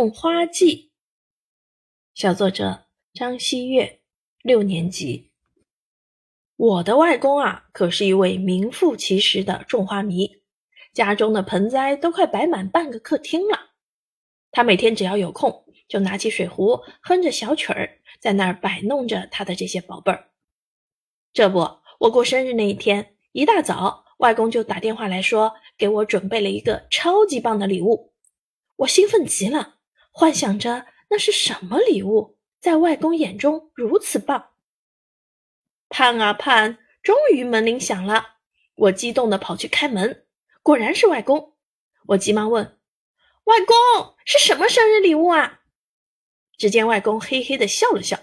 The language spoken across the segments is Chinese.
种花记》，小作者张希月，六年级。我的外公啊，可是一位名副其实的种花迷，家中的盆栽都快摆满半个客厅了。他每天只要有空，就拿起水壶，哼着小曲儿，在那儿摆弄着他的这些宝贝儿。这不，我过生日那一天，一大早，外公就打电话来说，给我准备了一个超级棒的礼物。我兴奋极了，幻想着那是什么礼物，在外公眼中如此棒。盼啊盼，终于门铃响了。我激动地跑去开门，果然是外公。我急忙问：“外公，是什么生日礼物啊？”只见外公嘿嘿地笑了笑，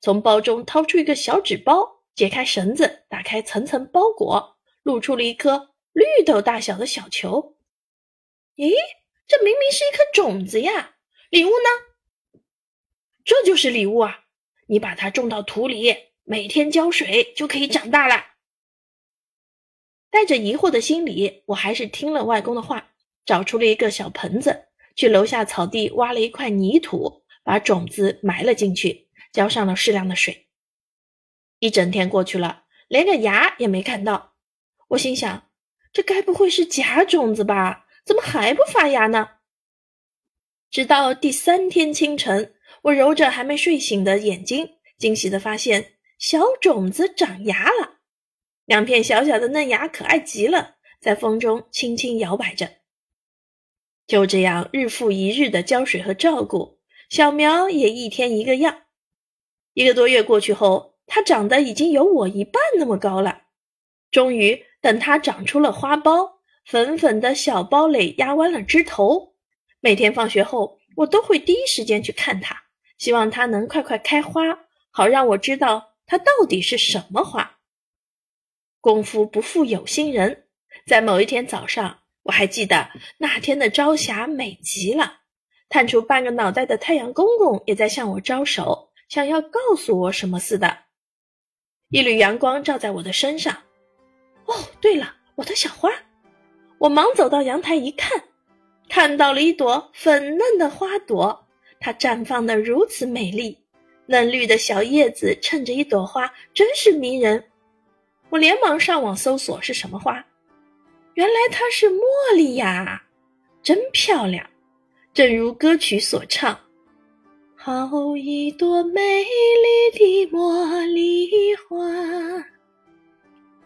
从包中掏出一个小纸包，解开绳子，打开层层包裹，露出了一颗绿豆大小的小球。咦，这明明是一颗种子呀！礼物呢？这就是礼物啊！你把它种到土里。每天浇水就可以长大了。带着疑惑的心理，我还是听了外公的话，找出了一个小盆子，去楼下草地挖了一块泥土，把种子埋了进去，浇上了适量的水。一整天过去了，连个芽也没看到。我心想，这该不会是假种子吧？怎么还不发芽呢？直到第三天清晨，我揉着还没睡醒的眼睛，惊喜的发现。小种子长芽了，两片小小的嫩芽可爱极了，在风中轻轻摇摆着。就这样日复一日的浇水和照顾，小苗也一天一个样。一个多月过去后，它长得已经有我一半那么高了。终于，等它长出了花苞，粉粉的小苞蕾压弯了枝头。每天放学后，我都会第一时间去看它，希望它能快快开花，好让我知道。它到底是什么花？功夫不负有心人，在某一天早上，我还记得那天的朝霞美极了，探出半个脑袋的太阳公公也在向我招手，想要告诉我什么似的。一缕阳光照在我的身上。哦，对了，我的小花！我忙走到阳台一看，看到了一朵粉嫩的花朵，它绽放的如此美丽。嫩绿的小叶子衬着一朵花，真是迷人。我连忙上网搜索是什么花，原来它是茉莉呀，真漂亮。正如歌曲所唱：“好一朵美丽的茉莉花。”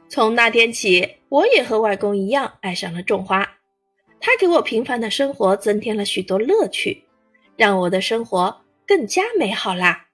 从那天起，我也和外公一样爱上了种花。它给我平凡的生活增添了许多乐趣，让我的生活更加美好啦。